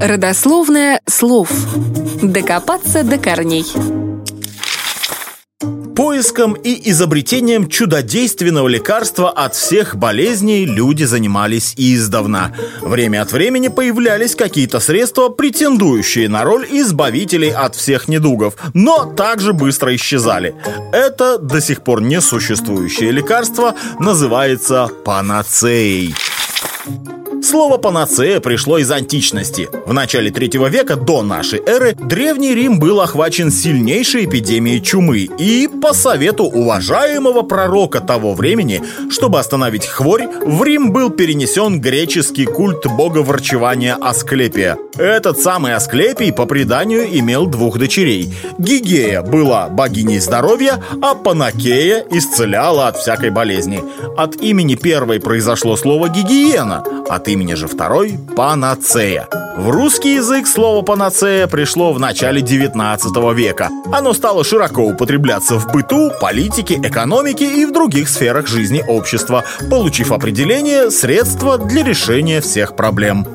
Родословное слов. Докопаться до корней. Поиском и изобретением чудодейственного лекарства от всех болезней люди занимались издавна. Время от времени появлялись какие-то средства, претендующие на роль избавителей от всех недугов, но также быстро исчезали. Это до сих пор несуществующее лекарство называется панацеей. Слово «панацея» пришло из античности. В начале третьего века до нашей эры Древний Рим был охвачен сильнейшей эпидемией чумы, и по совету уважаемого пророка того времени, чтобы остановить хворь, в Рим был перенесен греческий культ бога врачевания Асклепия. Этот самый Асклепий, по преданию, имел двух дочерей. Гигея была богиней здоровья, а Панакея исцеляла от всякой болезни. От имени первой произошло слово «гигиена», от имени же второй – панацея. В русский язык слово «панацея» пришло в начале 19 века. Оно стало широко употребляться в быту, политике, экономике и в других сферах жизни общества, получив определение «средство для решения всех проблем».